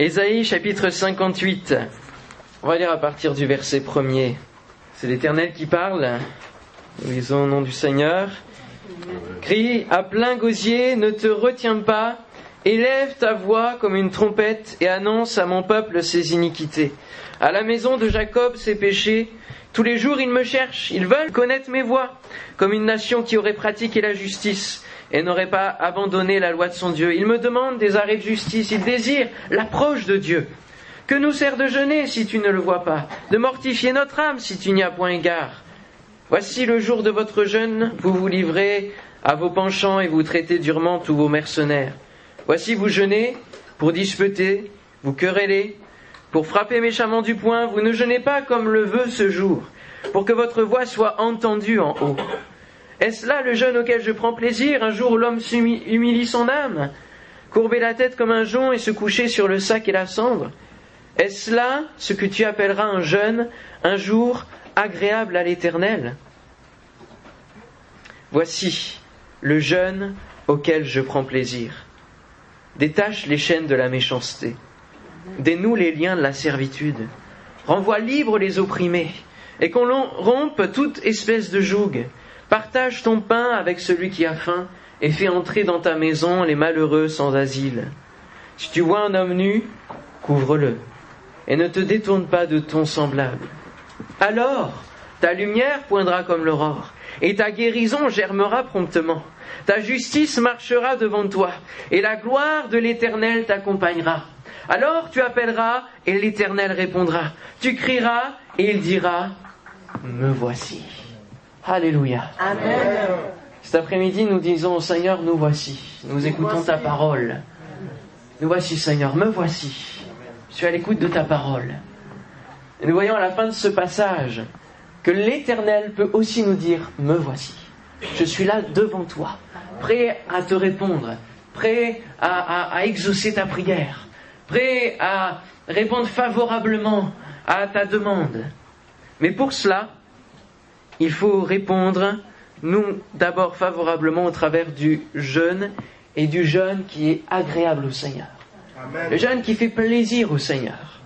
Ésaïe chapitre 58. On va lire à partir du verset premier. C'est l'Éternel qui parle. Lisons au nom du Seigneur. Crie à plein gosier, ne te retiens pas, élève ta voix comme une trompette et annonce à mon peuple ses iniquités. À la maison de Jacob ses péchés. Tous les jours ils me cherchent, ils veulent connaître mes voies, comme une nation qui aurait pratiqué la justice et n'aurait pas abandonné la loi de son Dieu. Il me demande des arrêts de justice, il désire l'approche de Dieu. Que nous sert de jeûner si tu ne le vois pas, de mortifier notre âme si tu n'y as point égard? Voici le jour de votre jeûne, vous vous livrez à vos penchants et vous traitez durement tous vos mercenaires. Voici vous jeûnez pour disputer, vous querellez, pour frapper méchamment du poing, vous ne jeûnez pas comme le veut ce jour, pour que votre voix soit entendue en haut. Est-ce là le jeûne auquel je prends plaisir, un jour où l'homme humilie son âme Courber la tête comme un jonc et se coucher sur le sac et la cendre Est-ce là ce que tu appelleras un jeûne, un jour agréable à l'Éternel? Voici le jeûne auquel je prends plaisir. Détache les chaînes de la méchanceté. Dénoue les liens de la servitude. Renvoie libre les opprimés. Et qu'on rompe toute espèce de joug. Partage ton pain avec celui qui a faim et fais entrer dans ta maison les malheureux sans asile. Si tu vois un homme nu, couvre-le et ne te détourne pas de ton semblable. Alors, ta lumière poindra comme l'aurore et ta guérison germera promptement. Ta justice marchera devant toi et la gloire de l'Éternel t'accompagnera. Alors tu appelleras et l'Éternel répondra. Tu crieras et il dira, me voici. Alléluia. Amen. Cet après-midi, nous disons au Seigneur, nous voici. Nous écoutons ta parole. Nous voici, Seigneur, me voici. Je suis à l'écoute de ta parole. Et nous voyons à la fin de ce passage que l'Éternel peut aussi nous dire, me voici. Je suis là devant toi, prêt à te répondre, prêt à, à exaucer ta prière, prêt à répondre favorablement à ta demande. Mais pour cela, il faut répondre, nous, d'abord favorablement au travers du jeûne et du jeûne qui est agréable au Seigneur. Le jeûne qui fait plaisir au Seigneur.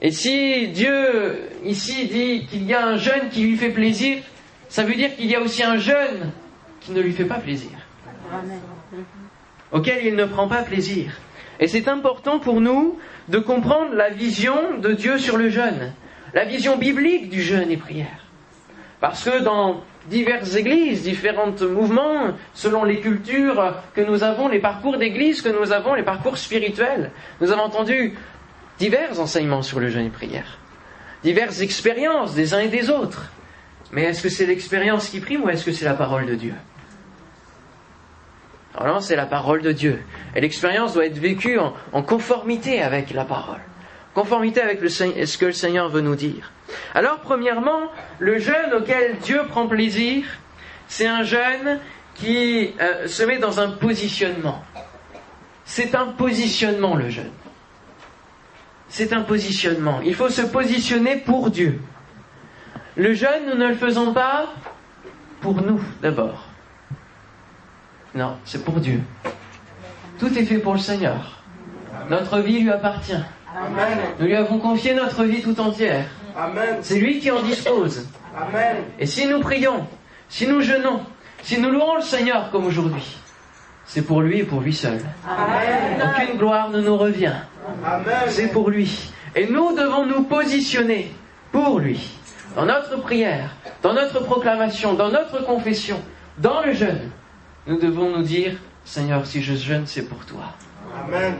Et si Dieu ici dit qu'il y a un jeûne qui lui fait plaisir, ça veut dire qu'il y a aussi un jeûne qui ne lui fait pas plaisir. Auquel il ne prend pas plaisir. Et c'est important pour nous de comprendre la vision de Dieu sur le jeûne la vision biblique du jeûne et prière. Parce que dans diverses églises, différents mouvements, selon les cultures que nous avons, les parcours d'église que nous avons, les parcours spirituels, nous avons entendu divers enseignements sur le jeûne et prière, diverses expériences des uns et des autres. Mais est-ce que c'est l'expérience qui prime ou est-ce que c'est la parole de Dieu? Alors c'est la parole de Dieu. Et l'expérience doit être vécue en conformité avec la parole conformité avec ce que le Seigneur veut nous dire. Alors, premièrement, le jeûne auquel Dieu prend plaisir, c'est un jeûne qui euh, se met dans un positionnement. C'est un positionnement, le jeûne. C'est un positionnement. Il faut se positionner pour Dieu. Le jeûne, nous ne le faisons pas pour nous d'abord. Non, c'est pour Dieu. Tout est fait pour le Seigneur. Notre vie lui appartient. Nous lui avons confié notre vie tout entière. C'est lui qui en dispose. Et si nous prions, si nous jeûnons, si nous louons le Seigneur comme aujourd'hui, c'est pour lui et pour lui seul. Aucune gloire ne nous revient. C'est pour lui. Et nous devons nous positionner pour lui. Dans notre prière, dans notre proclamation, dans notre confession, dans le jeûne, nous devons nous dire, Seigneur, si je jeûne, c'est pour toi. Amen.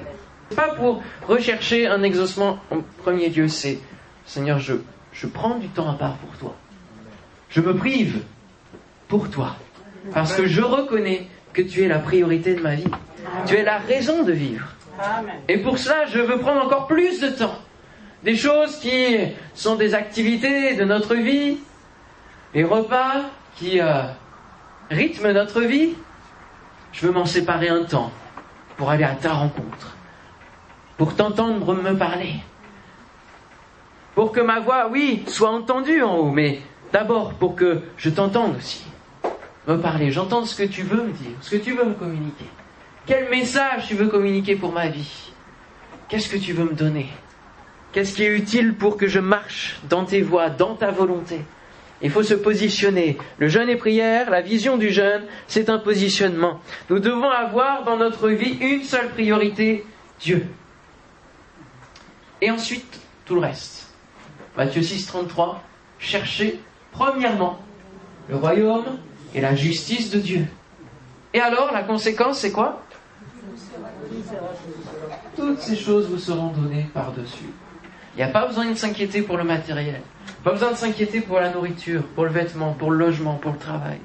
Pas pour rechercher un exaucement en premier lieu, c'est Seigneur, je, je prends du temps à part pour toi. Je me prive pour toi. Parce que je reconnais que tu es la priorité de ma vie. Tu es la raison de vivre. Et pour cela, je veux prendre encore plus de temps. Des choses qui sont des activités de notre vie, les repas qui euh, rythment notre vie. Je veux m'en séparer un temps pour aller à ta rencontre pour t'entendre me parler. Pour que ma voix, oui, soit entendue en haut, mais d'abord pour que je t'entende aussi. Me parler, j'entends ce que tu veux me dire, ce que tu veux me communiquer. Quel message tu veux communiquer pour ma vie? Qu'est-ce que tu veux me donner? Qu'est-ce qui est utile pour que je marche dans tes voies, dans ta volonté? Il faut se positionner. Le jeûne et prière, la vision du jeûne, c'est un positionnement. Nous devons avoir dans notre vie une seule priorité, Dieu. Et ensuite, tout le reste. Matthieu 6, 33, cherchez premièrement le royaume et la justice de Dieu. Et alors, la conséquence, c'est quoi? Toutes ces choses vous seront données par-dessus. Il n'y a pas besoin de s'inquiéter pour le matériel. Pas besoin de s'inquiéter pour la nourriture, pour le vêtement, pour le logement, pour le travail.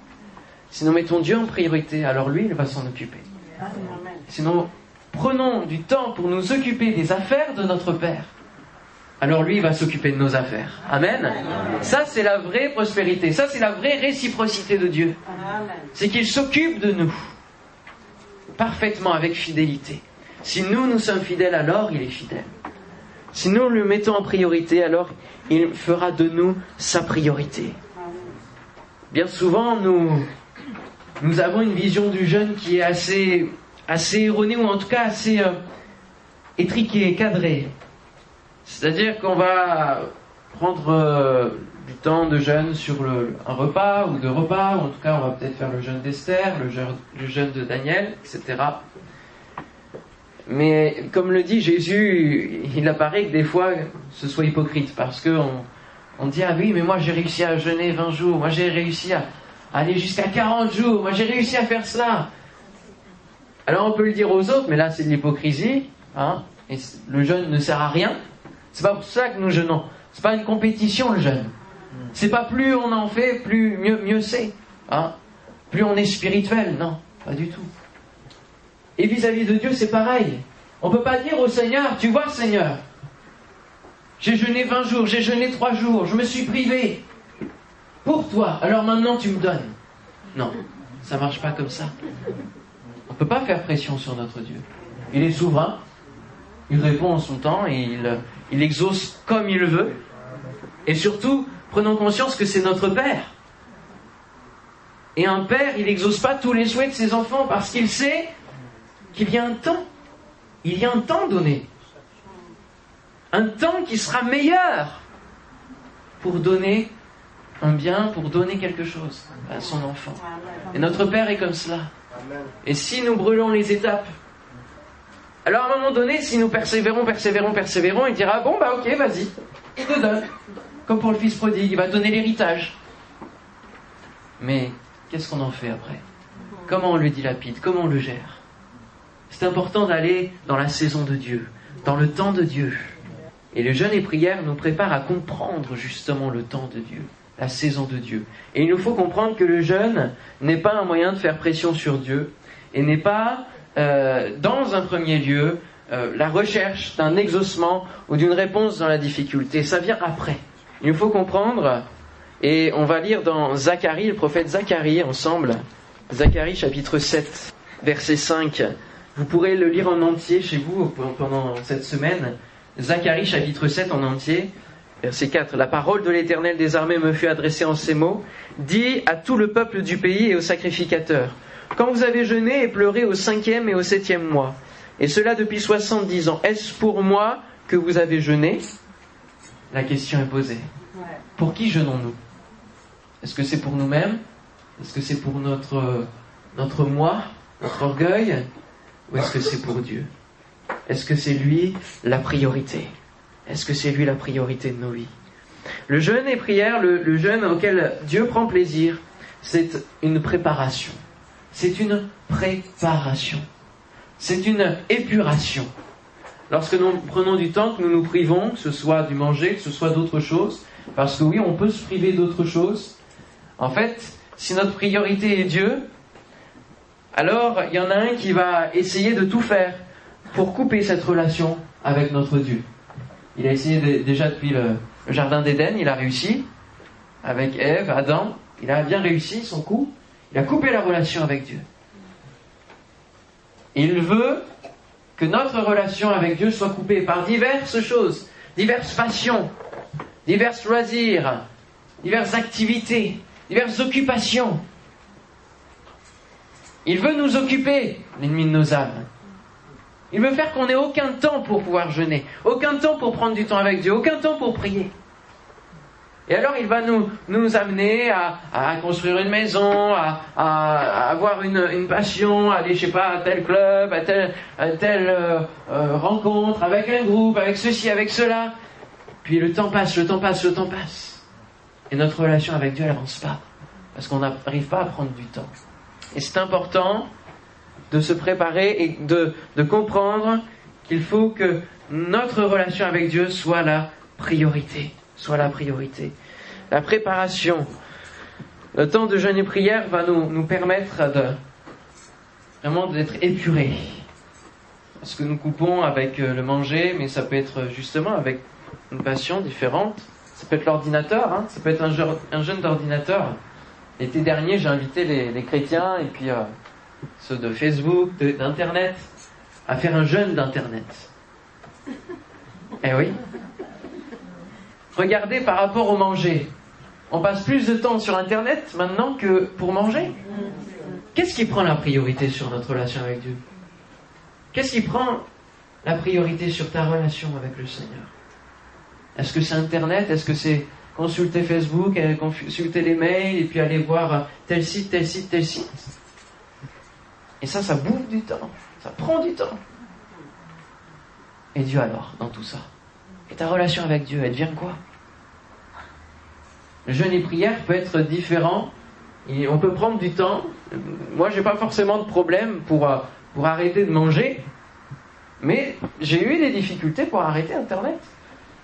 Si nous mettons Dieu en priorité, alors lui, il va s'en occuper. Si nous prenons du temps pour nous occuper des affaires de notre Père, alors lui, il va s'occuper de nos affaires. Amen. Ça, c'est la vraie prospérité. Ça, c'est la vraie réciprocité de Dieu. C'est qu'il s'occupe de nous parfaitement avec fidélité. Si nous, nous sommes fidèles, alors il est fidèle. Si nous le mettons en priorité, alors il fera de nous sa priorité. Bien souvent, nous, nous avons une vision du jeune qui est assez, assez erronée, ou en tout cas assez euh, étriquée, cadrée. C'est-à-dire qu'on va prendre euh, du temps de jeûne sur un repas ou deux repas, ou en tout cas on va peut-être faire le jeûne d'Esther, le jeûne de Daniel, etc. Mais comme le dit Jésus, il apparaît que des fois ce soit hypocrite parce qu'on on dit Ah oui, mais moi j'ai réussi à jeûner 20 jours, moi j'ai réussi à aller jusqu'à 40 jours, moi j'ai réussi à faire cela. Alors on peut le dire aux autres, mais là c'est de l'hypocrisie, hein, le jeûne ne sert à rien. C'est pas pour ça que nous jeûnons. C'est pas une compétition le jeûne. C'est pas plus on en fait, plus mieux, mieux c'est. Hein. Plus on est spirituel, non, pas du tout. Et vis-à-vis de Dieu, c'est pareil. On ne peut pas dire au Seigneur, tu vois Seigneur, j'ai jeûné 20 jours, j'ai jeûné 3 jours, je me suis privé pour toi, alors maintenant tu me donnes. Non, ça marche pas comme ça. On ne peut pas faire pression sur notre Dieu. Il est souverain, il répond en son temps et il, il exauce comme il veut. Et surtout, prenons conscience que c'est notre Père. Et un père, il n'exauce pas tous les souhaits de ses enfants parce qu'il sait qu'il y a un temps. Il y a un temps donné. Un temps qui sera meilleur pour donner un bien, pour donner quelque chose à son enfant. Et notre Père est comme cela. Et si nous brûlons les étapes, alors à un moment donné, si nous persévérons, persévérons, persévérons, il dira, bon bah ok, vas-y, il te donne. Comme pour le fils prodigue, il va donner l'héritage. Mais qu'est-ce qu'on en fait après? Comment on le dilapide? Comment on le gère? C'est important d'aller dans la saison de Dieu, dans le temps de Dieu. Et le jeûne et prière nous préparent à comprendre justement le temps de Dieu, la saison de Dieu. Et il nous faut comprendre que le jeûne n'est pas un moyen de faire pression sur Dieu et n'est pas, euh, dans un premier lieu, euh, la recherche d'un exaucement ou d'une réponse dans la difficulté. Ça vient après. Il nous faut comprendre, et on va lire dans Zacharie, le prophète Zacharie, ensemble, Zacharie chapitre 7, verset 5 vous pourrez le lire en entier chez vous pendant cette semaine. Zacharie chapitre 7 en entier, verset 4. La parole de l'Éternel des armées me fut adressée en ces mots. Dis à tout le peuple du pays et aux sacrificateurs. Quand vous avez jeûné et pleuré au cinquième et au septième mois, et cela depuis soixante-dix ans, est-ce pour moi que vous avez jeûné? La question est posée. Pour qui jeûnons-nous? Est-ce que c'est pour nous-mêmes? Est-ce que c'est pour notre, notre moi, notre orgueil? Ou est-ce que c'est pour Dieu? Est-ce que c'est lui la priorité? Est-ce que c'est lui la priorité de nos vies? Le jeûne et prière, le, jeûne auquel Dieu prend plaisir, c'est une préparation. C'est une préparation. C'est une épuration. Lorsque nous prenons du temps, que nous nous privons, que ce soit du manger, que ce soit d'autres choses, parce que oui, on peut se priver d'autres choses. En fait, si notre priorité est Dieu, alors il y en a un qui va essayer de tout faire pour couper cette relation avec notre Dieu. Il a essayé déjà depuis le, Jardin d'Éden, il a réussi, avec Ève, Adam, il a bien réussi son coup, il a coupé la relation avec Dieu. Il veut que notre relation avec Dieu soit coupée par diverses choses, diverses passions, divers loisirs, diverses activités, diverses occupations. Il veut nous occuper, l'ennemi de nos âmes. Il veut faire qu'on n'ait aucun temps pour pouvoir jeûner, aucun temps pour prendre du temps avec Dieu, aucun temps pour prier. Et alors il va nous, nous amener à, construire une maison, à, avoir une, passion, à aller, je sais pas, à tel club, à telle, euh, euh, rencontre, avec un groupe, avec ceci, avec cela. Puis le temps passe, le temps passe, le temps passe. Et notre relation avec Dieu n'avance pas. Parce qu'on n'arrive pas à prendre du temps. Et c'est important de se préparer et de, de comprendre qu'il faut que notre relation avec Dieu soit la priorité. Soit la priorité. La préparation. Le temps de jeûne et prière va nous, nous permettre de vraiment d'être épurés. Ce que nous coupons avec euh, le manger, mais ça peut être justement avec une passion différente. Ça peut être l'ordinateur, hein, ça peut être un jeûne d'ordinateur. L'été dernier, j'ai invité les, les, chrétiens et puis euh, ceux de Facebook, d'Internet, à faire un jeûne d'Internet. Eh oui. Regardez par rapport au manger. On passe plus de temps sur Internet maintenant que pour manger. Qu'est-ce qui prend la priorité sur notre relation avec Dieu? Qu'est-ce qui prend la priorité sur ta relation avec le Seigneur? Est-ce que c'est Internet? Est-ce que c'est consulter Facebook, consulter les mails et puis aller voir tel site, tel site, tel site? Et ça, ça bouffe du temps. Ça prend du temps. Et Dieu alors, dans tout ça Et ta relation avec Dieu, elle devient quoi? Le jeûne et prière peut être différent. On peut prendre du temps. Moi, j'ai pas forcément de problème pour, pour arrêter de manger. Mais j'ai eu des difficultés pour arrêter Internet.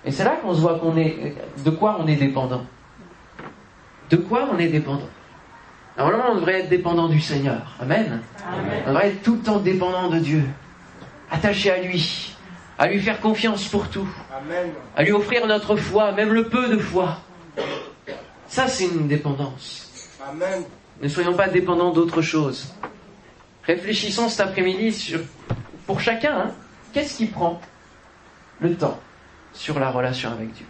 Et c'est là qu'on se voit qu'on est, de quoi on est dépendant. De quoi on est dépendant? Normalement, on devrait être dépendant du Seigneur. Amen. Amen. On devrait être tout le temps dépendant de Dieu. Attaché à lui. À lui faire confiance pour tout. Amen. À lui offrir notre foi, même le peu de foi. Ça, c'est une dépendance. Amen. Ne soyons pas dépendants d'autre chose. Réfléchissons cet après-midi sur, pour chacun, hein, qu'est-ce qui prend le temps sur la relation avec Dieu,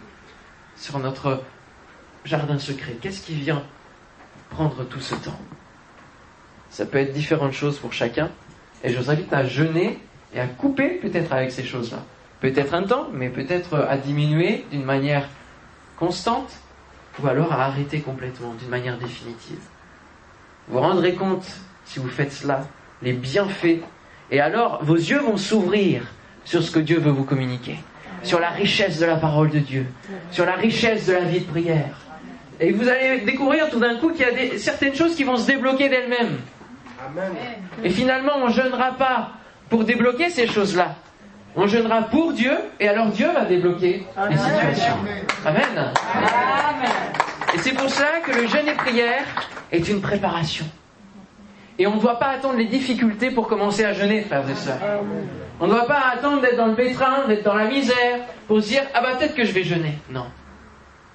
sur notre jardin secret. Qu'est-ce qui vient prendre tout ce temps Ça peut être différentes choses pour chacun, et je vous invite à jeûner et à couper peut-être avec ces choses-là. Peut-être un temps, mais peut-être à diminuer d'une manière constante, ou alors à arrêter complètement d'une manière définitive. Vous vous rendrez compte, si vous faites cela, les bienfaits, et alors vos yeux vont s'ouvrir sur ce que Dieu veut vous communiquer sur la richesse de la parole de Dieu, sur la richesse de la vie de prière. Et vous allez découvrir tout d'un coup qu'il y a des, certaines choses qui vont se débloquer d'elles-mêmes. Et finalement, on ne jeûnera pas pour débloquer ces choses-là. On jeûnera pour Dieu, et alors Dieu va débloquer les situations. Amen. Et c'est pour cela que le jeûne et prière est une préparation. Et on ne doit pas attendre les difficultés pour commencer à jeûner, frères et sœurs. On ne doit pas attendre d'être dans le pétrin, d'être dans la misère, pour se dire Ah bah peut-être que je vais jeûner. Non.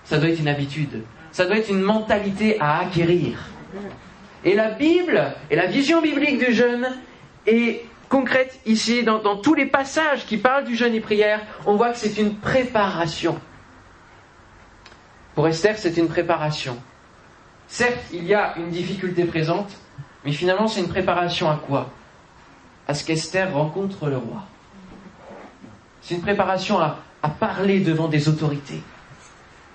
Ça doit être une habitude. Ça doit être une mentalité à acquérir. Et la Bible, et la vision biblique du jeûne est concrète ici, dans, tous les passages qui parlent du jeûne et prière, on voit que c'est une préparation. Pour Esther, c'est une préparation. Certes, il y a une difficulté présente, mais finalement, c'est une préparation à quoi? À ce qu'Esther rencontre le roi. C'est une préparation à, parler devant des autorités.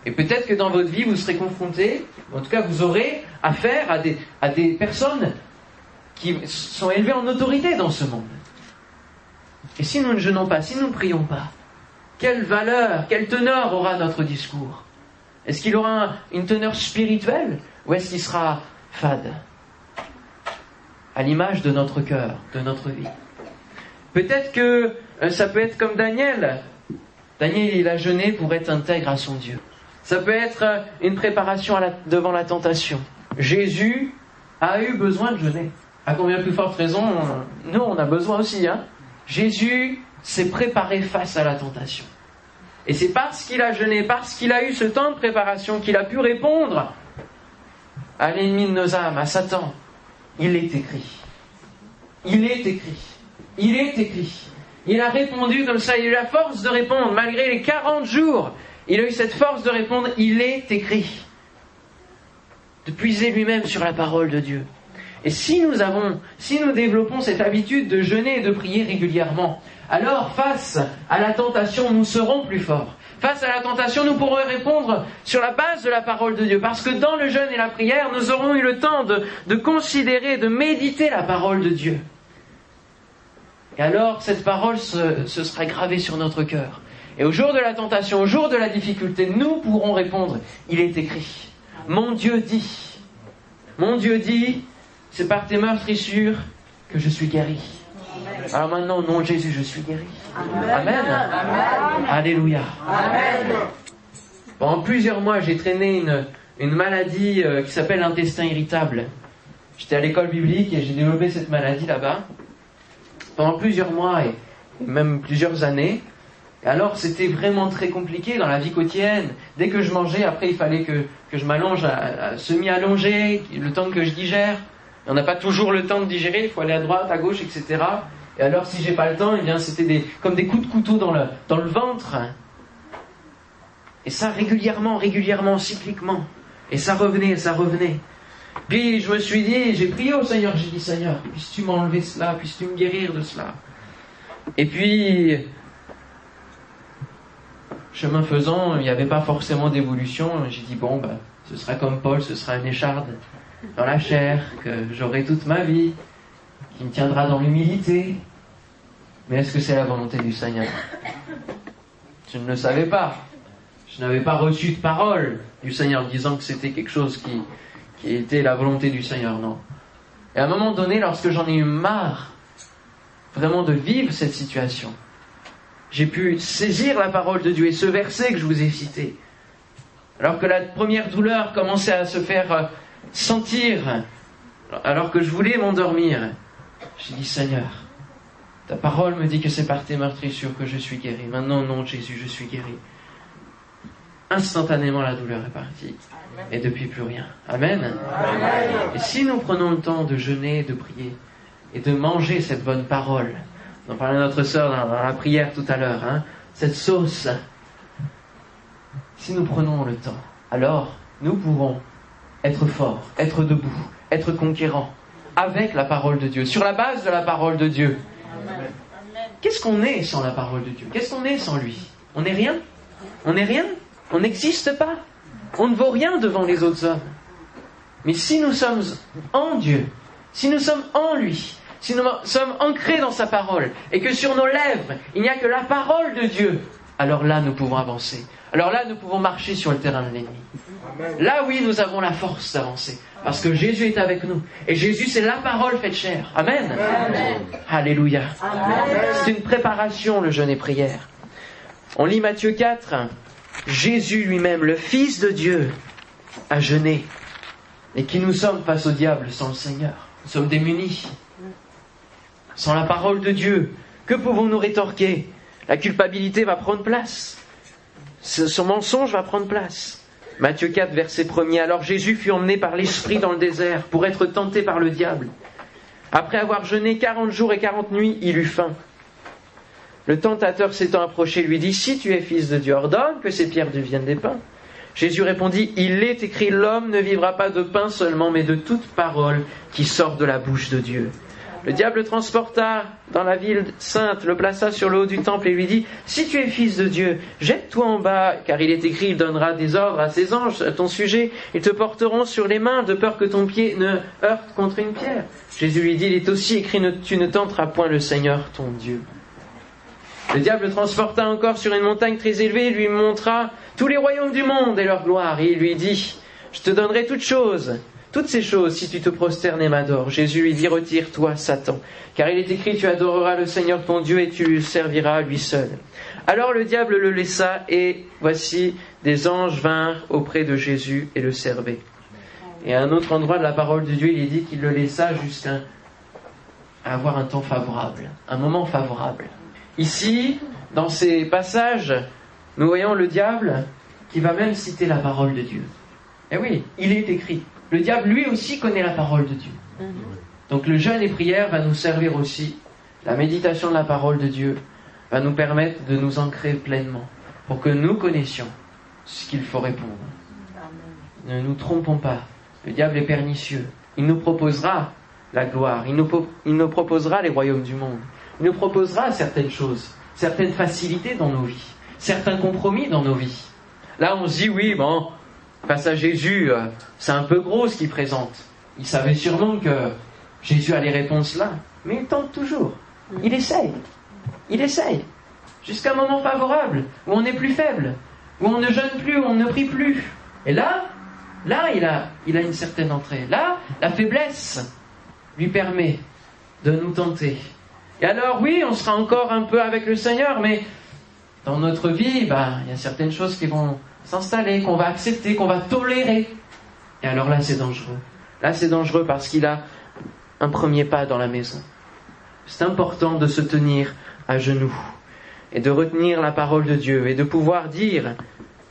Et peut-être que dans votre vie, vous serez confronté, en tout cas, vous aurez affaire à des, personnes qui sont élevées en autorité dans ce monde. Et si nous ne jeûnons pas, si nous ne prions pas, quelle valeur, quelle teneur aura notre discours? Est-ce qu'il aura une teneur spirituelle ou est-ce qu'il sera fade? À l'image de notre cœur, de notre vie. Peut-être que euh, ça peut être comme Daniel. Daniel, il a jeûné pour être intègre à son Dieu. Ça peut être euh, une préparation devant la tentation. Jésus a eu besoin de jeûner. À combien plus forte raison, nous, on a besoin aussi. Hein Jésus s'est préparé face à la tentation. Et c'est parce qu'il a jeûné, parce qu'il a eu ce temps de préparation, qu'il a pu répondre à l'ennemi de nos âmes, à Satan, il est écrit. Il est écrit. Il est écrit. Il a répondu comme ça, il a eu la force de répondre, malgré les 40 jours. Il a eu cette force de répondre, il est écrit. De puiser lui-même sur la parole de Dieu. Et si nous avons, si nous développons cette habitude de jeûner et de prier régulièrement, alors face à la tentation, nous serons plus forts. Face à la tentation, nous pourrons répondre sur la base de la parole de Dieu. Parce que dans le jeûne et la prière, nous aurons eu le temps de, considérer, de méditer la parole de Dieu. Et alors, cette parole se, se sera gravée sur notre cœur. Et au jour de la tentation, au jour de la difficulté, nous pourrons répondre, il est écrit, mon Dieu dit, mon Dieu dit, c'est par tes meurtrissures que je suis guéri. Alors maintenant, au nom de Jésus, je suis guéri. Amen. Alléluia. Pendant plusieurs mois, j'ai traîné une, une maladie euh, qui s'appelle l'intestin irritable. J'étais à l'école biblique et j'ai développé cette maladie là-bas. Pendant plusieurs mois et même plusieurs années, alors c'était vraiment très compliqué dans la vie quotidienne. Dès que je mangeais, après il fallait que, que je m'allonge à, semi-allongé, le temps que je digère. On n'a pas toujours le temps de digérer, il faut aller à droite, à gauche, etc. Et alors si j'ai pas le temps, eh bien c'était des, comme des coups de couteau dans le, dans le ventre. Et ça régulièrement, régulièrement, cycliquement. Et ça revenait, ça revenait. Puis je me suis dit, j'ai prié au Seigneur, j'ai dit Seigneur, puisses-tu m'enlever cela, puisses-tu me guérir de cela? Et puis chemin faisant, il n'y avait pas forcément d'évolution. J'ai dit, bon, bah, ce sera comme Paul, ce sera une écharde dans la chair, que j'aurai toute ma vie, qui me tiendra dans l'humilité. Mais est-ce que c'est la volonté du Seigneur? Je ne le savais pas. Je n'avais pas reçu de parole du Seigneur disant que c'était quelque chose qui, qui était la volonté du Seigneur, non. Et à un moment donné, lorsque j'en ai eu marre vraiment de vivre cette situation, j'ai pu saisir la parole de Dieu et ce verset que je vous ai cité. Alors que la première douleur commençait à se faire euh, sentir, alors que je voulais m'endormir, j'ai dit Seigneur, ta parole me dit que c'est par tes meurtrissures que je suis guéri. Maintenant, non, Jésus, je suis guéri. Instantanément, la douleur est partie. Et depuis plus rien. Amen. Et si nous prenons le temps de jeûner, de prier et de manger cette bonne parole, on parlait à notre sœur dans, la prière tout à l'heure, hein, cette sauce. Si nous prenons le temps, alors nous pouvons être forts, être debout, être conquérants, avec la parole de Dieu, sur la base de la parole de Dieu. Qu'est-ce qu'on est sans la parole de Dieu? Qu'est-ce qu'on est sans lui? On n'est rien? On n'est rien? On n'existe pas? On ne vaut rien devant les autres hommes. Mais si nous sommes en Dieu, si nous sommes en lui, si nous sommes ancrés dans sa parole et que sur nos lèvres, il n'y a que la parole de Dieu, alors là, nous pouvons avancer. Alors là, nous pouvons marcher sur le terrain de l'ennemi. Là, oui, nous avons la force d'avancer. Parce que Jésus est avec nous. Et Jésus, c'est la parole faite chair. Amen. Alléluia. C'est une préparation, le jeûne et prière. On lit Matthieu 4. Jésus lui-même, le Fils de Dieu, a jeûné. Et qui nous sommes face au diable sans le Seigneur Nous sommes démunis sans la parole de Dieu, que pouvons-nous rétorquer? La culpabilité va prendre place. Ce, mensonge va prendre place. Matthieu 4, verset 1 Alors Jésus fut emmené par l'Esprit dans le désert pour être tenté par le diable. Après avoir jeûné quarante jours et quarante nuits, il eut faim. Le tentateur s'étant approché lui dit, Si tu es fils de Dieu, ordonne que ces pierres deviennent des pains. Jésus répondit, Il est écrit, l'homme ne vivra pas de pain seulement, mais de toute parole qui sort de la bouche de Dieu. Le diable le transporta dans la ville sainte, le plaça sur le haut du temple et lui dit, Si tu es fils de Dieu, jette-toi en bas, car il est écrit, il donnera des ordres à ses anges à ton sujet, ils te porteront sur les mains, de peur que ton pied ne heurte contre une pierre. Jésus lui dit, il est aussi écrit, tu ne tenteras point le Seigneur ton Dieu. Le diable le transporta encore sur une montagne très élevée lui montra tous les royaumes du monde et leur gloire, et il lui dit, je te donnerai toutes choses toutes ces choses, si tu te prosternes et m'adores, Jésus lui dit, retire-toi, Satan, car il est écrit, tu adoreras le Seigneur ton Dieu et tu lui serviras lui seul. Alors le diable le laissa, et voici, des anges vinrent auprès de Jésus et le servaient. Et à un autre endroit de la parole de Dieu, il est dit qu'il le laissa jusqu'à avoir un temps favorable, un moment favorable. Ici, dans ces passages, nous voyons le diable qui va même citer la parole de Dieu. Eh oui, il est écrit. Le diable, lui aussi, connaît la parole de Dieu. Mhm. Donc le jeûne et prière va nous servir aussi. La méditation de la parole de Dieu va nous permettre de nous ancrer pleinement pour que nous connaissions ce qu'il faut répondre. Ne nous trompons pas. Le diable est pernicieux. Il nous proposera la gloire. Il nous, il nous proposera les royaumes du monde. Il nous proposera certaines choses, certaines facilités dans nos vies, certains compromis dans nos vies. Là, on se dit, oui, bon, face à Jésus, euh, c'est un peu gros ce qu'il présente. Il savait sûrement que Jésus a les réponses là, mais il tente toujours. Il essaye. Il essaye. Jusqu'à un moment favorable, où on est plus faible, où on ne jeûne plus, où on ne prie plus. Et là, là, il a, il a une certaine entrée. Là, la faiblesse lui permet de nous tenter. Et alors, oui, on sera encore un peu avec le Seigneur, mais dans notre vie, bah, il y a certaines choses qui vont s'installer, qu'on va accepter, qu'on va tolérer. Et alors là, c'est dangereux. Là, c'est dangereux parce qu'il a un premier pas dans la maison. C'est important de se tenir à genoux et de retenir la parole de Dieu et de pouvoir dire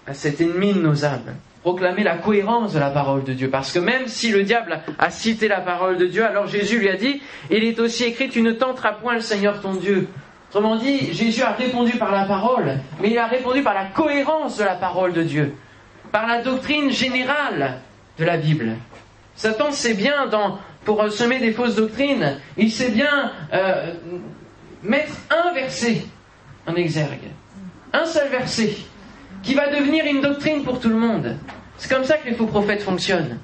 à cet ennemi de nos âmes, proclamer la cohérence de la parole de Dieu. Parce que même si le diable a cité la parole de Dieu, alors Jésus lui a dit, il est aussi écrit, tu ne tenteras point le Seigneur ton Dieu. Autrement dit, Jésus a répondu par la parole, mais il a répondu par la cohérence de la parole de Dieu, par la doctrine générale de la Bible. Satan sait bien, pour semer des fausses doctrines, il sait bien euh, mettre un verset en exergue, un seul verset, qui va devenir une doctrine pour tout le monde. C'est comme ça que les faux prophètes fonctionnent.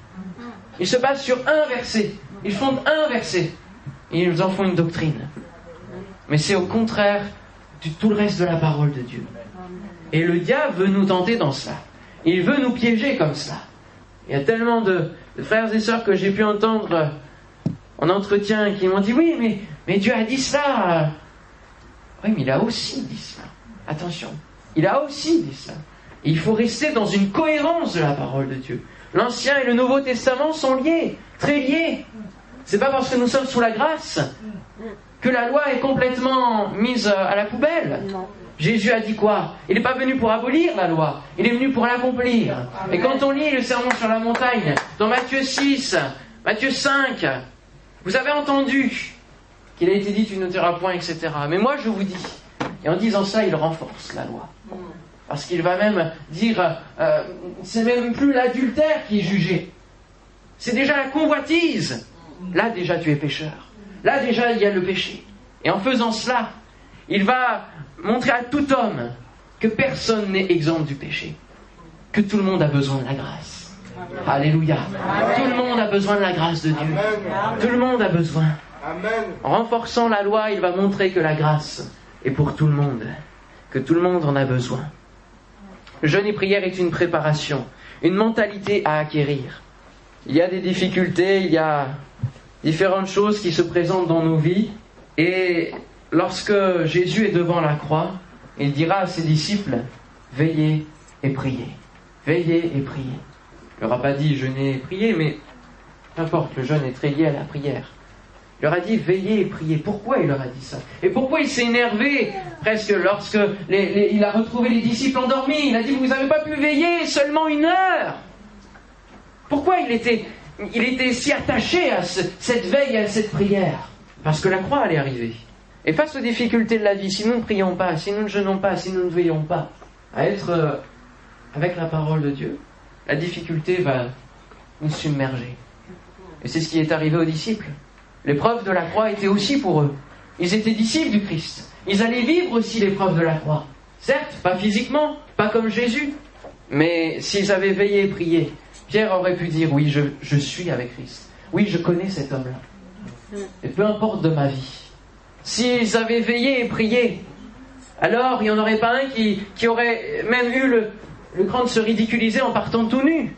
Ils se basent sur un verset, ils fondent un verset, et ils en font une doctrine. Mais c'est au contraire de tout le reste de la parole de Dieu. Et le diable veut nous tenter dans cela. Il veut nous piéger comme cela. Il y a tellement de, frères et sœurs que j'ai pu entendre en entretien qui m'ont dit oui, mais, mais Dieu a dit cela. Oui, mais il a aussi dit cela. Attention, il a aussi dit cela. il faut rester dans une cohérence de la parole de Dieu. L'Ancien et le Nouveau Testament sont liés, très liés. C'est pas parce que nous sommes sous la grâce que la loi est complètement mise à la poubelle. Jésus a dit quoi? Il n'est pas venu pour abolir la loi, il est venu pour l'accomplir. Et quand on lit le sermon sur la montagne, dans Matthieu 6, Matthieu 5, vous avez entendu qu'il a été dit tu ne tueras point, etc. Mais moi je vous dis, et en disant ça, il renforce la loi. Parce qu'il va même dire, euh, c'est même plus l'adultère qui est jugé. C'est déjà la convoitise. Là déjà tu es pécheur. Là déjà, il y a le péché. Et en faisant cela, il va montrer à tout homme que personne n'est exempt du péché, que tout le monde a besoin de la grâce. Alléluia. Tout le monde a besoin de la grâce de Dieu. Tout le monde a besoin. En renforçant la loi, il va montrer que la grâce est pour tout le monde, que tout le monde en a besoin. Le jeûne et prière est une préparation, une mentalité à acquérir. Il y a des difficultés, il y a différentes choses qui se présentent dans nos vies. Et lorsque Jésus est devant la croix, il dira à ses disciples, veillez et priez. Veillez et priez. Il leur a pas dit jeûnez et priez, mais n'importe, le jeûne est très lié à la prière. Il leur a dit veillez et priez. Pourquoi il leur a dit ça? Et pourquoi il s'est énervé? Presque lorsque il a retrouvé les disciples endormis Il a dit vous n'avez pas pu veiller seulement une heure. Pourquoi il était il était si attaché à cette veille, à cette prière, parce que la croix allait arriver. Et face aux difficultés de la vie, si nous ne prions pas, si nous ne jeûnons pas, si nous ne veillons pas à être euh, avec la parole de Dieu, la difficulté va nous submerger. Et c'est ce qui est arrivé aux disciples. L'épreuve de la croix était aussi pour eux. Ils étaient disciples du Christ. Ils allaient vivre aussi l'épreuve de la croix. Certes, pas physiquement, pas comme Jésus, mais s'ils avaient veillé et prié, Pierre aurait pu dire oui, je, suis avec Christ. Oui, je connais cet homme-là. Et peu importe de ma vie. S'ils avaient veillé et prié, alors il n'y en aurait pas un qui, aurait même eu le, le cran de se ridiculiser en partant tout nu.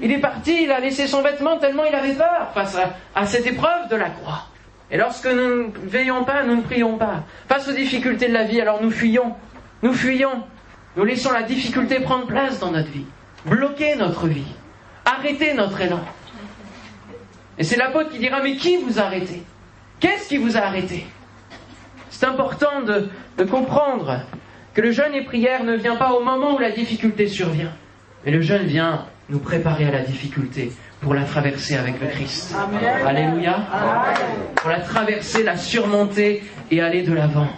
Il est parti, il a laissé son vêtement tellement il avait peur face à, à cette épreuve de la croix. Et lorsque nous ne veillons pas, nous ne prions pas. Face aux difficultés de la vie, alors nous fuyons. Nous fuyons. Nous laissons la difficulté prendre place dans notre vie bloquer notre vie, arrêter notre élan. Et c'est l'apôtre qui dira, mais qui vous a arrêté? Qu'est-ce qui vous a arrêté? C'est important de, de, comprendre que le jeûne et prière ne vient pas au moment où la difficulté survient, mais le jeûne vient nous préparer à la difficulté pour la traverser avec le Christ. Alléluia. Pour la traverser, la surmonter et aller de l'avant.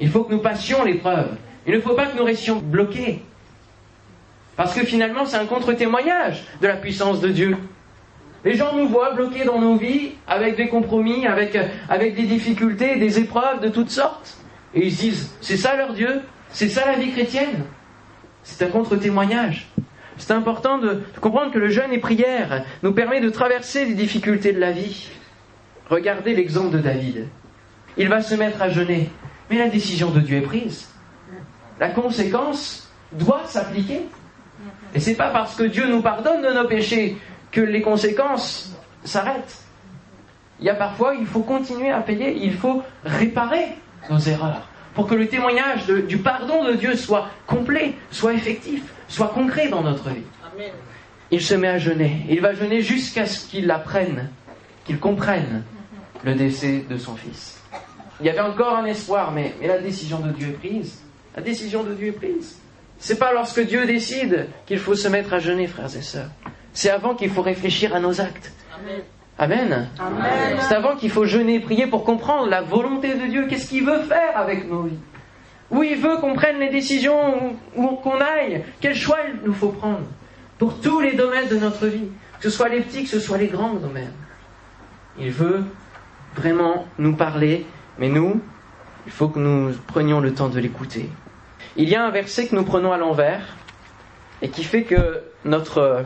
Il faut que nous passions l'épreuve. Il ne faut pas que nous restions bloqués. Parce que finalement, c'est un contre-témoignage de la puissance de Dieu. Les gens nous voient bloqués dans nos vies, avec des compromis, avec, avec des difficultés, des épreuves de toutes sortes. Et ils se disent, c'est ça leur Dieu C'est ça la vie chrétienne C'est un contre-témoignage. C'est important de, comprendre que le jeûne et prière nous permet de traverser les difficultés de la vie. Regardez l'exemple de David. Il va se mettre à jeûner, mais la décision de Dieu est prise. La conséquence doit s'appliquer. Et c'est pas parce que Dieu nous pardonne de nos péchés que les conséquences s'arrêtent. Il y a parfois, il faut continuer à payer, il faut réparer nos erreurs pour que le témoignage du pardon de Dieu soit complet, soit effectif, soit concret dans notre vie. Il se met à jeûner. Il va jeûner jusqu'à ce qu'il apprenne, qu'il comprenne le décès de son fils. Il y avait encore un espoir, mais, mais la décision de Dieu est prise. La décision de Dieu est prise. C'est pas lorsque Dieu décide qu'il faut se mettre à jeûner, frères et sœurs. C'est avant qu'il faut réfléchir à nos actes. Amen. C'est avant qu'il faut jeûner, prier pour comprendre la volonté de Dieu. Qu'est-ce qu'il veut faire avec nos vies? Où il veut qu'on prenne les décisions, où qu'on aille? Quel choix il nous faut prendre pour tous les domaines de notre vie, que ce soit les petits, que ce soit les grands domaines. Il veut vraiment nous parler, mais nous, il faut que nous prenions le temps de l'écouter. Il y a un verset que nous prenons à l'envers et qui fait que notre,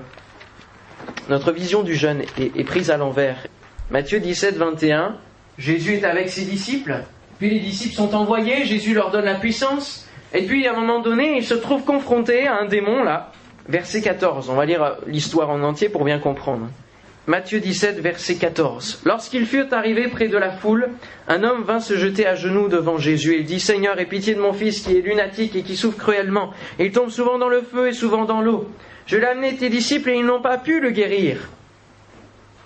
vision du jeûne est, prise à l'envers. Matthieu 17, 21, Jésus est avec ses disciples, puis les disciples sont envoyés, Jésus leur donne la puissance, et puis à un moment donné, ils se trouvent confrontés à un démon là. Verset 14, on va lire l'histoire en entier pour bien comprendre. Matthieu 17, verset 14. Lorsqu'ils furent arrivés près de la foule, un homme vint se jeter à genoux devant Jésus et dit Seigneur, aie pitié de mon fils qui est lunatique et qui souffre cruellement. il tombe souvent dans le feu et souvent dans l'eau. Je l'ai amené tes disciples et ils n'ont pas pu le guérir.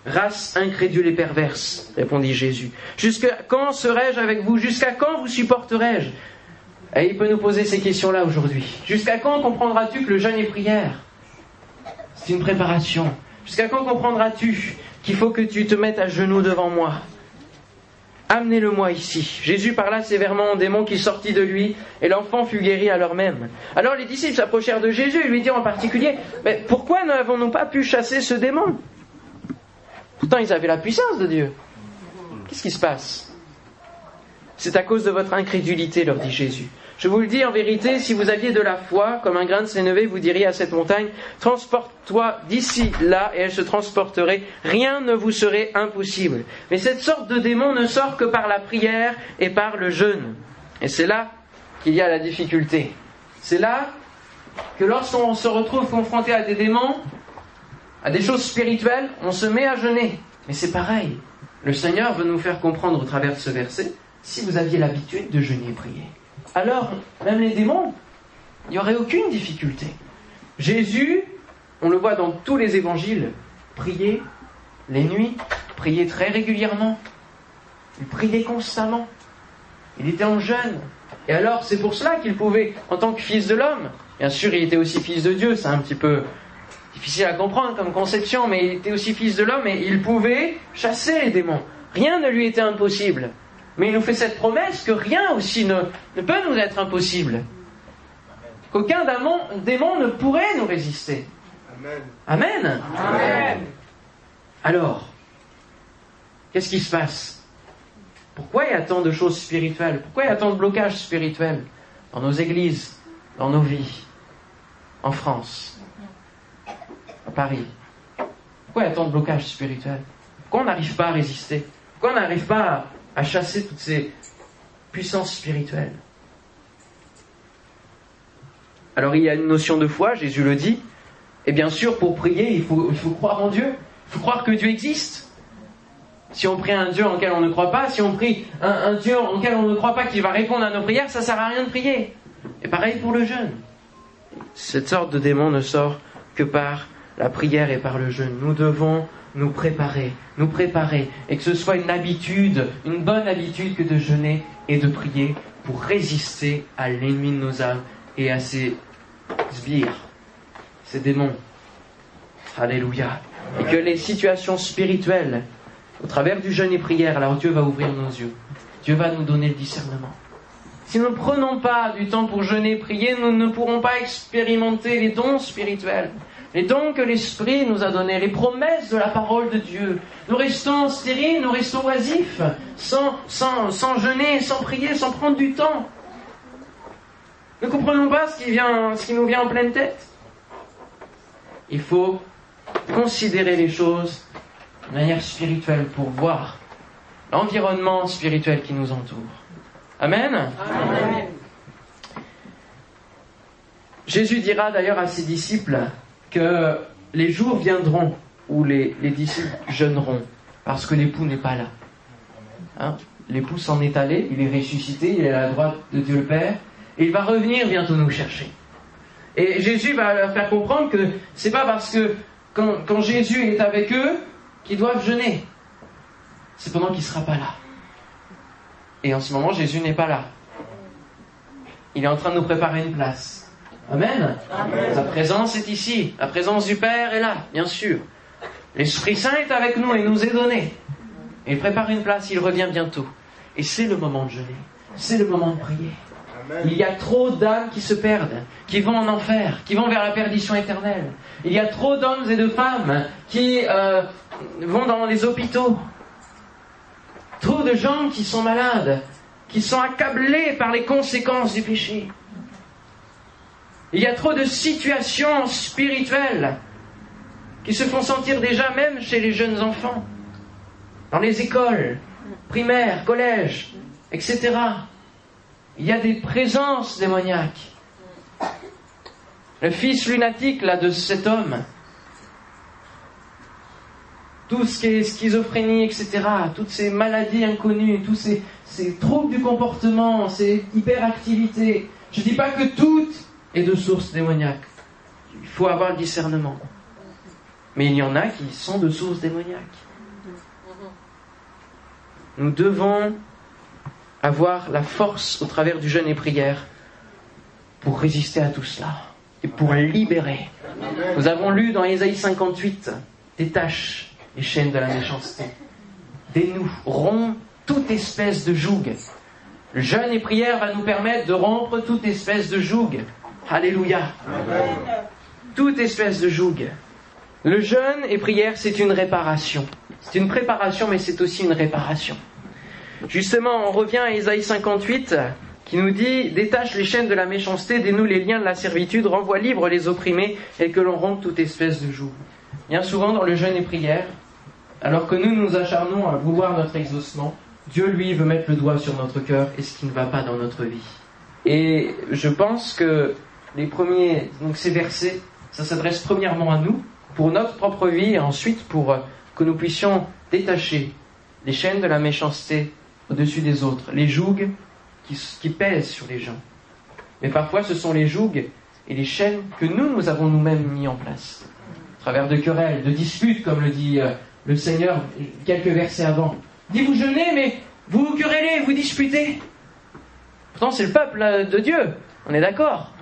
Race incrédule et perverse, répondit Jésus. Jusqu'à quand serai-je avec vous? Jusqu'à quand vous supporterai-je? Et il peut nous poser ces questions-là aujourd'hui. Jusqu'à quand comprendras-tu que le jeûne est prière C'est une préparation? Jusqu'à quand comprendras-tu qu'il faut que tu te mettes à genoux devant moi? Amenez-le-moi ici. Jésus parla sévèrement au démon qui sortit de lui, et l'enfant fut guéri à l'heure même. Alors les disciples s'approchèrent de Jésus et lui dirent en particulier, Mais pourquoi n'avons-nous pas pu chasser ce démon? Pourtant ils avaient la puissance de Dieu. Qu'est-ce qui se passe? C'est à cause de votre incrédulité, leur dit Jésus. Je vous le dis en vérité, si vous aviez de la foi, comme un grain de sénévé, vous diriez à cette montagne, transporte-toi d'ici là, et elle se transporterait. Rien ne vous serait impossible. Mais cette sorte de démon ne sort que par la prière et par le jeûne. Et c'est là qu'il y a la difficulté. C'est là que lorsqu'on se retrouve confronté à des démons, à des choses spirituelles, on se met à jeûner. Mais c'est pareil. Le Seigneur veut nous faire comprendre au travers de ce verset, si vous aviez l'habitude de jeûner et prier alors même les démons, il n'y aurait aucune difficulté. Jésus, on le voit dans tous les évangiles, priait les nuits, priait très régulièrement, il priait constamment, il était en jeûne. Et alors c'est pour cela qu'il pouvait, en tant que fils de l'homme, bien sûr il était aussi fils de Dieu, c'est un petit peu difficile à comprendre comme conception, mais il était aussi fils de l'homme et il pouvait chasser les démons. Rien ne lui était impossible. Mais il nous fait cette promesse que rien aussi ne, peut nous être impossible. Qu'aucun démon, ne pourrait nous résister. Amen. Amen. Alors, qu'est-ce qui se passe? Pourquoi il y a tant de choses spirituelles? Pourquoi il y a tant de blocages spirituels dans nos églises, dans nos vies, en France, à Paris? Pourquoi il y a tant de blocages spirituels? Pourquoi on n'arrive pas à résister? Pourquoi on n'arrive pas à chasser toutes ces puissances spirituelles. Alors il y a une notion de foi, Jésus le dit, et bien sûr pour prier il faut, croire en Dieu, il faut croire que Dieu existe. Si on prie un Dieu en lequel on ne croit pas, si on prie un, un Dieu en lequel on ne croit pas qu'il va répondre à nos prières, ça ne sert à rien de prier. Et pareil pour le jeûne. Cette sorte de démon ne sort que par la prière et par le jeûne. Nous devons nous préparer, nous préparer, et que ce soit une habitude, une bonne habitude que de jeûner et de prier pour résister à l'ennemi de nos âmes et à ses sbires, ces démons. Alléluia. Et que les situations spirituelles, au travers du jeûne et prière, alors Dieu va ouvrir nos yeux. Dieu va nous donner le discernement. Si nous ne prenons pas du temps pour jeûner et prier, nous ne pourrons pas expérimenter les dons spirituels. Dons que l'Esprit nous a donnés, les promesses de la parole de Dieu. Nous restons stériles, nous restons oisifs, sans, sans, sans jeûner, sans prier, sans prendre du temps. Ne comprenons pas ce qui, vient, ce qui nous vient en pleine tête. Il faut considérer les choses de manière spirituelle pour voir l'environnement spirituel qui nous entoure. Amen. Amen. Jésus dira d'ailleurs à ses disciples que les jours viendront où les, disciples jeûneront parce que l'époux n'est pas là. Hein? l'époux s'en est allé, il est ressuscité, il est à la droite de Dieu le Père, et il va revenir bientôt nous chercher. Et Jésus va leur faire comprendre que c'est pas parce que quand, quand Jésus est avec eux qu'ils doivent jeûner. C'est pendant qu'il ne sera pas là. Et en ce moment, Jésus n'est pas là. Il est en train de nous préparer une place. Amen. Sa présence est ici. La présence du Père est là, bien sûr. L'Esprit Saint est avec nous et nous est donné. Il prépare une place, il revient bientôt. Et c'est le moment de jeûner. C'est le moment de prier. Il y a trop d'âmes qui se perdent, qui vont en enfer, qui vont vers la perdition éternelle. Il y a trop d'hommes et de femmes qui euh, vont dans les hôpitaux. Trop de gens qui sont malades, qui sont accablés par les conséquences du péché. Il y a trop de situations spirituelles qui se font sentir déjà même chez les jeunes enfants, dans les écoles, primaires, collèges, etc. Il y a des présences démoniaques. Le fils lunatique là de cet homme, tout ce qui est schizophrénie, etc., toutes ces maladies inconnues, tous ces, ces troubles du comportement, ces hyperactivités. Je ne dis pas que toutes et de sources démoniaques. Il faut avoir le discernement. Mais il y en a qui sont de sources démoniaques. Nous devons avoir la force au travers du jeûne et prière pour résister à tout cela et pour libérer. Nous avons lu dans Ésaïe 58 Détache les chaînes de la méchanceté. Dénoue, rompt toute espèce de joug. Le jeûne et prière va nous permettre de rompre toute espèce de joug. Alléluia. Toute espèce de joug. Le jeûne et prière, c'est une réparation. C'est une préparation, mais c'est aussi une réparation. Justement, on revient à Isaïe 58, qui nous dit Détache les chaînes de la méchanceté, dénoue les liens de la servitude, renvoie libre les opprimés, et que l'on rompe toute espèce de joug. Bien souvent, dans le jeûne et prière, alors que nous nous acharnons à vouloir notre exaucement, Dieu, lui, veut mettre le doigt sur notre cœur et ce qui ne va pas dans notre vie. Et je pense que les premiers, donc ces versets, ça s'adresse premièrement à nous, pour notre propre vie, et ensuite pour euh, que nous puissions détacher les chaînes de la méchanceté au-dessus des autres, les jougs qui, pèsent sur les gens. Mais parfois, ce sont les jougs et les chaînes que nous, nous avons nous-mêmes mis en place, à travers de querelles, de disputes, comme le dit euh, le Seigneur quelques versets avant. Dit, vous jeûnez, mais vous vous querellez, vous disputez. Pourtant, c'est le peuple euh, de Dieu. On est d'accord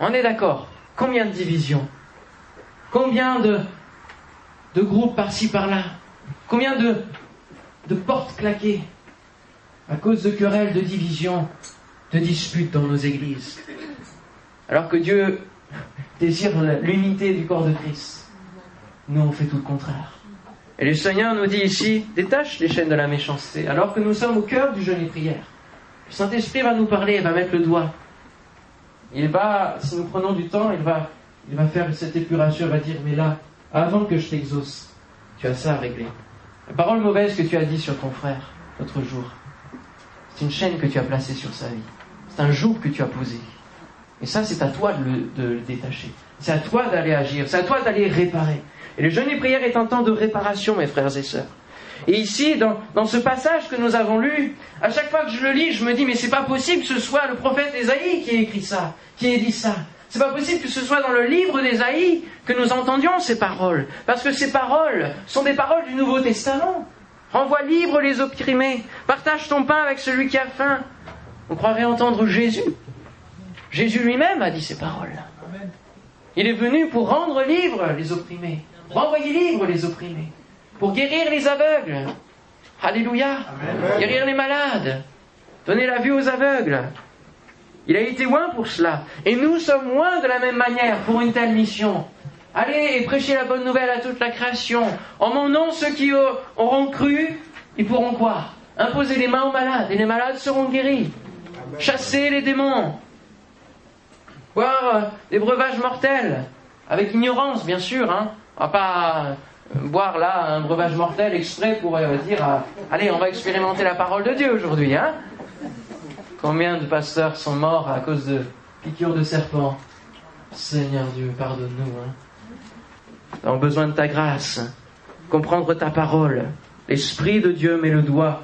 On est d'accord. Combien de divisions Combien de, groupes par-ci par-là Combien de, de portes claquées à cause de querelles, de divisions, de disputes dans nos églises Alors que Dieu désire l'unité du corps de Christ. Nous, on fait tout le contraire. Et le Seigneur nous dit ici, détache les chaînes de la méchanceté, alors que nous sommes au cœur du jeûne et prière. Le Saint-Esprit va nous parler, il va mettre le doigt il va, si nous prenons du temps, il va, il va faire cette épuration, il va dire, mais là, avant que je t'exauce, tu as ça à régler. La parole mauvaise que tu as dit sur ton frère l'autre jour, c'est une chaîne que tu as placée sur sa vie. C'est un joug que tu as posé. Et ça, c'est à toi de le, de le détacher. C'est à toi d'aller agir. C'est à toi d'aller réparer. Et le jeûne et prière est un temps de réparation, mes frères et sœurs. Et ici, dans, dans, ce passage que nous avons lu, à chaque fois que je le lis, je me dis, mais c'est pas possible que ce soit le prophète Ésaïe qui ait écrit ça, qui ait dit ça. C'est pas possible que ce soit dans le livre d'Ésaïe que nous entendions ces paroles. Parce que ces paroles sont des paroles du Nouveau Testament. Renvoie libre les opprimés. Partage ton pain avec celui qui a faim. On croirait entendre Jésus. Jésus lui-même a dit ces paroles. Il est venu pour rendre libres les opprimés. Renvoyer libres les opprimés pour guérir les aveugles. Alléluia. Guérir les malades. Donner la vue aux aveugles. Il a été loin pour cela. Et nous sommes loin de la même manière pour une telle mission. Allez et prêchez la bonne nouvelle à toute la création. En mon nom, ceux qui auront cru, ils pourront croire. Imposer les mains aux malades et les malades seront guéris. Chasser les démons. Boire euh, des breuvages mortels. Avec ignorance, bien sûr. Hein. On va pas boire là un breuvage mortel exprès pour euh, dire allez, on va expérimenter la parole de Dieu aujourd'hui. Hein Combien de pasteurs sont morts à cause de piqûres de serpents? Seigneur Dieu, pardonne-nous. Hein. Nous besoin de ta grâce, comprendre ta parole. L'Esprit de Dieu met le doigt.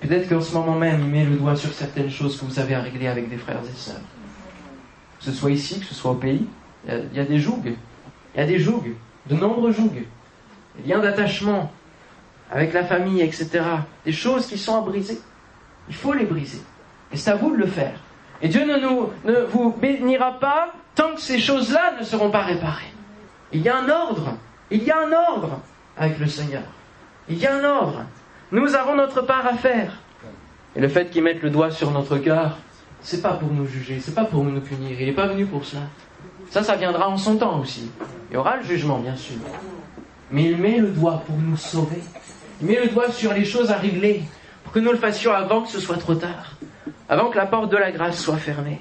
Peut-être qu'en ce moment même, il met le doigt sur certaines choses que vous avez à régler avec des frères et sœurs. Que ce soit ici, que ce soit au pays, il y a, des jougs. Il y a des jougs, de nombreux jougs. Des liens d'attachement avec la famille, etc. Des choses qui sont à briser. Il faut les briser. Et c'est à vous de le faire. Et Dieu ne, nous, vous bénira pas tant que ces choses-là ne seront pas réparées. Il y a un ordre. Il y a un ordre avec le Seigneur. Il y a un ordre. Nous avons notre part à faire. Et le fait qu'il mette le doigt sur notre cœur, c'est pas pour nous juger, c'est pas pour nous punir. Il n'est pas venu pour cela. Ça, ça viendra en son temps aussi. Il y aura le jugement, bien sûr. Mais il met le doigt pour nous sauver. Il met le doigt sur les choses à régler, pour que nous le fassions avant que ce soit trop tard, avant que la porte de la grâce soit fermée.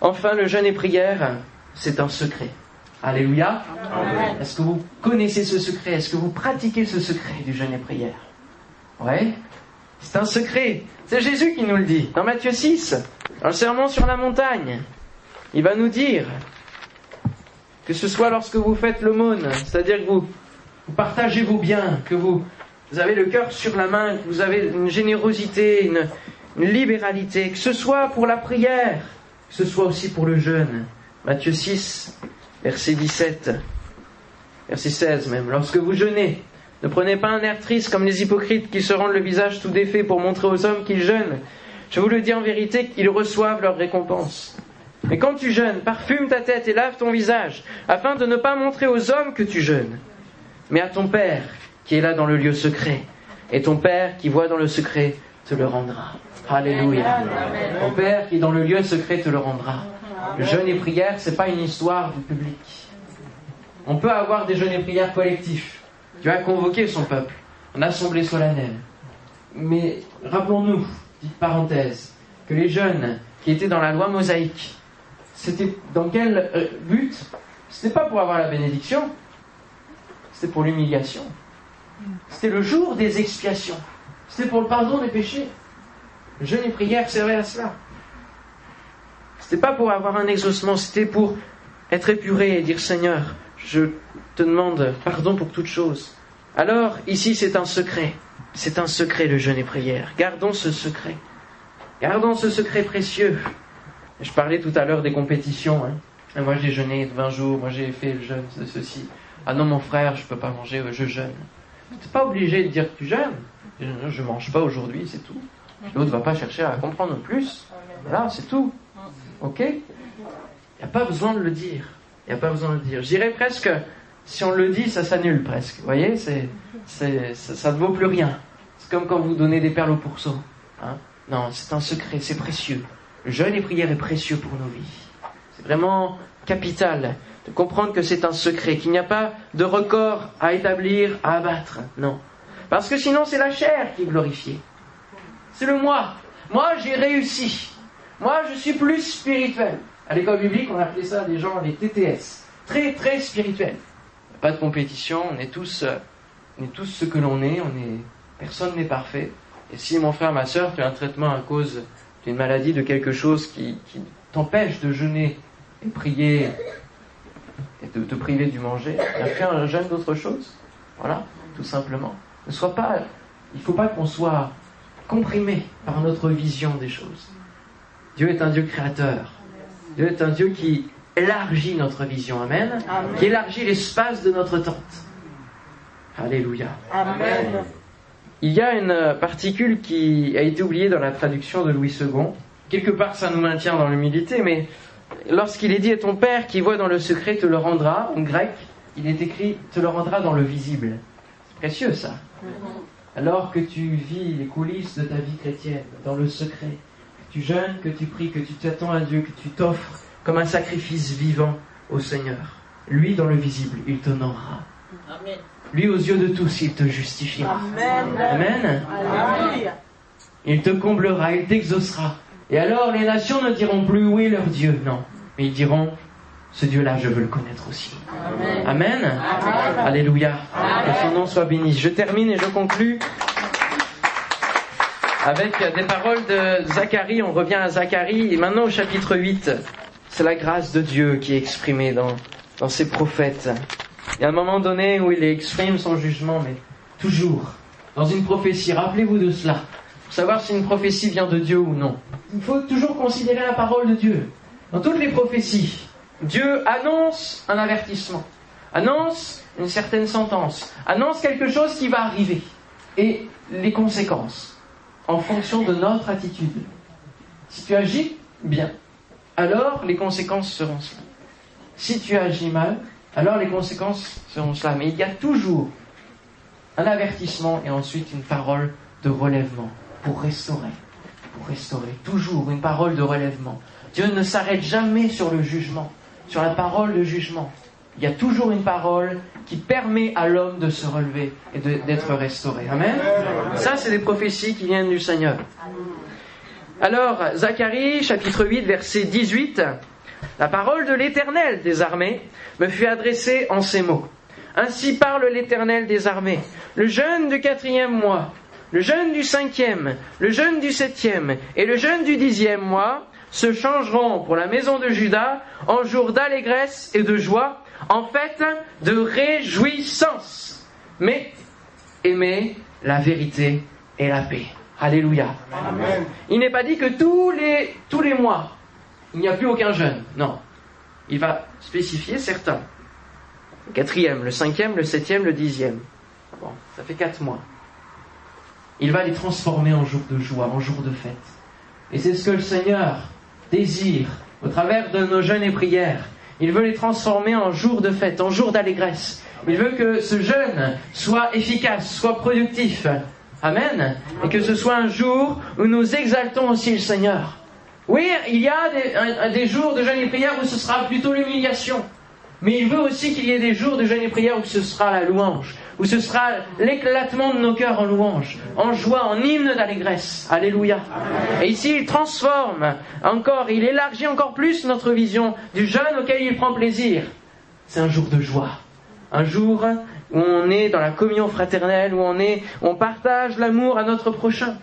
Enfin, le jeûne et prière, c'est un secret. Alléluia. Est-ce que vous connaissez ce secret? Est-ce que vous pratiquez ce secret du jeûne et prière? Oui. C'est un secret. C'est Jésus qui nous le dit. Dans Matthieu 6, dans le sermon sur la montagne, il va nous dire que ce soit lorsque vous faites l'aumône, c'est-à-dire que vous, partagez vos biens, que vous, avez le cœur sur la main, que vous avez une générosité, une, une libéralité, que ce soit pour la prière, que ce soit aussi pour le jeûne. Matthieu 6, verset 17, verset 16 même. Lorsque vous jeûnez, ne prenez pas un air triste comme les hypocrites qui se rendent le visage tout défait pour montrer aux hommes qu'ils jeûnent. Je vous le dis en vérité qu'ils reçoivent leur récompense. Mais quand tu jeûnes, parfume ta tête et lave ton visage, afin de ne pas montrer aux hommes que tu jeûnes, mais à ton Père qui est là dans le lieu secret. Et ton Père qui voit dans le secret te le rendra. Alléluia. Ton Père qui est dans le lieu secret te le rendra. Le jeûne et prière, c'est pas une histoire du public. On peut avoir des jeûnes et prières collectifs. Dieu a convoqué son peuple en assemblée solennelle. Mais rappelons-nous, petite parenthèse, que les jeunes qui étaient dans la loi mosaïque, c'était dans quel euh, but? C'était pas pour avoir la bénédiction, c'était pour l'humiliation. C'était le jour des expiations. C'était pour le pardon des péchés. Le jeûne et prière servait à cela. C'était pas pour avoir un exaucement, c'était pour être épuré et dire Seigneur, je te demande pardon pour toute chose. Alors, ici, c'est un secret. C'est un secret, le jeûne et prière. Gardons ce secret. Gardons ce secret précieux. Je parlais tout à l'heure des compétitions. Hein. Moi, j'ai jeûné 20 jours, moi, j'ai fait le jeûne de ceci. Ah non, mon frère, je ne peux pas manger, je jeûne. Tu n'es pas obligé de dire que tu jeûnes. Je ne mange pas aujourd'hui, c'est tout. L'autre ne va pas chercher à comprendre plus. Voilà, c'est tout. Ok? Il n'y a pas besoin de le dire. Il n'y a pas besoin de le dire. Je presque, si on le dit, ça s'annule presque. Vous voyez ça, ne vaut plus rien. C'est comme quand vous donnez des perles au pourceau. Hein non, c'est un secret, c'est précieux. Le jeûne et prière est précieux pour nos vies. C'est vraiment capital de comprendre que c'est un secret, qu'il n'y a pas de record à établir, à abattre. Non. Parce que sinon, c'est la chair qui est glorifiée. C'est le moi. Moi, j'ai réussi. Moi, je suis plus spirituel. À l'école biblique, on appelait ça des gens, les TTS. Très, très spirituels. Pas de compétition, on est tous, euh, on est tous ce que l'on est, on est, personne n'est parfait. Et si mon frère, ma soeur, tu as un traitement à cause d'une maladie, de quelque chose qui, t'empêche de jeûner et prier et de te priver du manger, fait un jeûne d'autre chose. Voilà, tout simplement. Ne sois pas, il ne faut pas qu'on soit comprimé par notre vision des choses. Dieu est un Dieu créateur. Dieu est un Dieu qui élargit notre vision. Amen. Qui élargit l'espace de notre tente. Alléluia. Amen. Il y a une particule qui a été oubliée dans la traduction de Louis II. Quelque part, ça nous maintient dans l'humilité, mais lorsqu'il est dit à ton Père qui voit dans le secret te le rendra, en grec, il est écrit te le rendra dans le visible. C'est précieux ça. Alors que tu vis les coulisses de ta vie chrétienne, dans le secret, tu jeûnes, que tu pries, que tu t'attends à Dieu, que tu t'offres comme un sacrifice vivant au Seigneur, lui dans le visible, il t'honorera. Lui aux yeux de tous, il te justifiera. Amen. Il te comblera, il t'exaucera. Et alors les nations ne diront plus où est leur Dieu, non. Mais ils diront, ce Dieu-là, je veux le connaître aussi. Amen. Alléluia. Que son nom soit béni. Je termine et je conclus avec des paroles de Zacharie. On revient à Zacharie et maintenant au chapitre 8. C'est la grâce de Dieu qui est exprimée dans, dans ses prophètes. Il y a un moment donné où il exprime son jugement, mais toujours dans une prophétie. Rappelez-vous de cela. Savoir si une prophétie vient de Dieu ou non. Il faut toujours considérer la parole de Dieu. Dans toutes les prophéties, Dieu annonce un avertissement, annonce une certaine sentence, annonce quelque chose qui va arriver et les conséquences en fonction de notre attitude. Si tu agis bien, alors les conséquences seront cela. Si tu agis mal, alors les conséquences seront cela. Mais il y a toujours un avertissement et ensuite une parole de relèvement pour restaurer. Pour restaurer. Toujours une parole de relèvement. Dieu ne s'arrête jamais sur le jugement sur la parole de jugement. Il y a toujours une parole qui permet à l'homme de se relever et d'être restauré. Amen. Ça, c'est des prophéties qui viennent du Seigneur. Alors, Zacharie, chapitre 8, verset 18, la parole de l'Éternel des armées me fut adressée en ces mots. Ainsi parle l'Éternel des armées. Le jeûne du quatrième mois, le jeûne du cinquième, le jeûne du septième et le jeûne du dixième mois se changeront pour la maison de Judas en jour d'allégresse et de joie, en fait de réjouissance. Mais aimez la vérité et la paix. Alléluia. Il n'est pas dit que tous les, tous les mois, il n'y a plus aucun jeûne. Non. Il va spécifier certains. Le quatrième, le cinquième, le septième, le dixième. Bon, ça fait quatre mois. Il va les transformer en jours de joie, en jours de fête. Et c'est ce que le Seigneur désir, au travers de nos jeûnes et prières. Il veut les transformer en jours de fête, en jours d'allégresse. Il veut que ce jeûne soit efficace, soit productif. Amen. Et que ce soit un jour où nous exaltons aussi le Seigneur. Oui, il y a des, des jours de jeûne et prière où ce sera plutôt l'humiliation. Mais il veut aussi qu'il y ait des jours de jeûne et prière où ce sera la louange, où ce sera l'éclatement de nos cœurs en louange, en joie, en hymne d'allégresse. Alléluia. Et ici, il transforme encore, il élargit encore plus notre vision du jeûne auquel il prend plaisir. C'est un jour de joie. Un jour où on est dans la communion fraternelle, où on est, où on partage l'amour à notre prochain.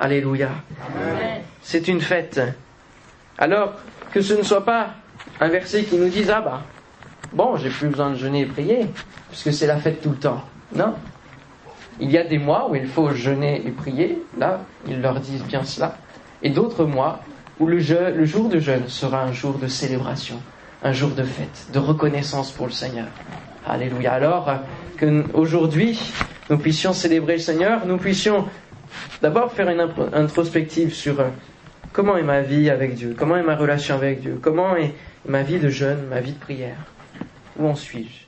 Alléluia. C'est une fête. Alors, que ce ne soit pas un verset qui nous dise, ah bah, bon, j'ai plus besoin de jeûner et prier, puisque c'est la fête tout le temps. Non. Il y a des mois où il faut jeûner et prier, là, ils leur disent bien cela, et d'autres mois où le, le jour de jeûne sera un jour de célébration, un jour de fête, de reconnaissance pour le Seigneur. Alléluia. Alors que aujourd'hui nous puissions célébrer le Seigneur, nous puissions d'abord faire une introspective sur euh, comment est ma vie avec Dieu, comment est ma relation avec Dieu, comment est ma vie de jeûne, ma vie de prière? Où en suis-je?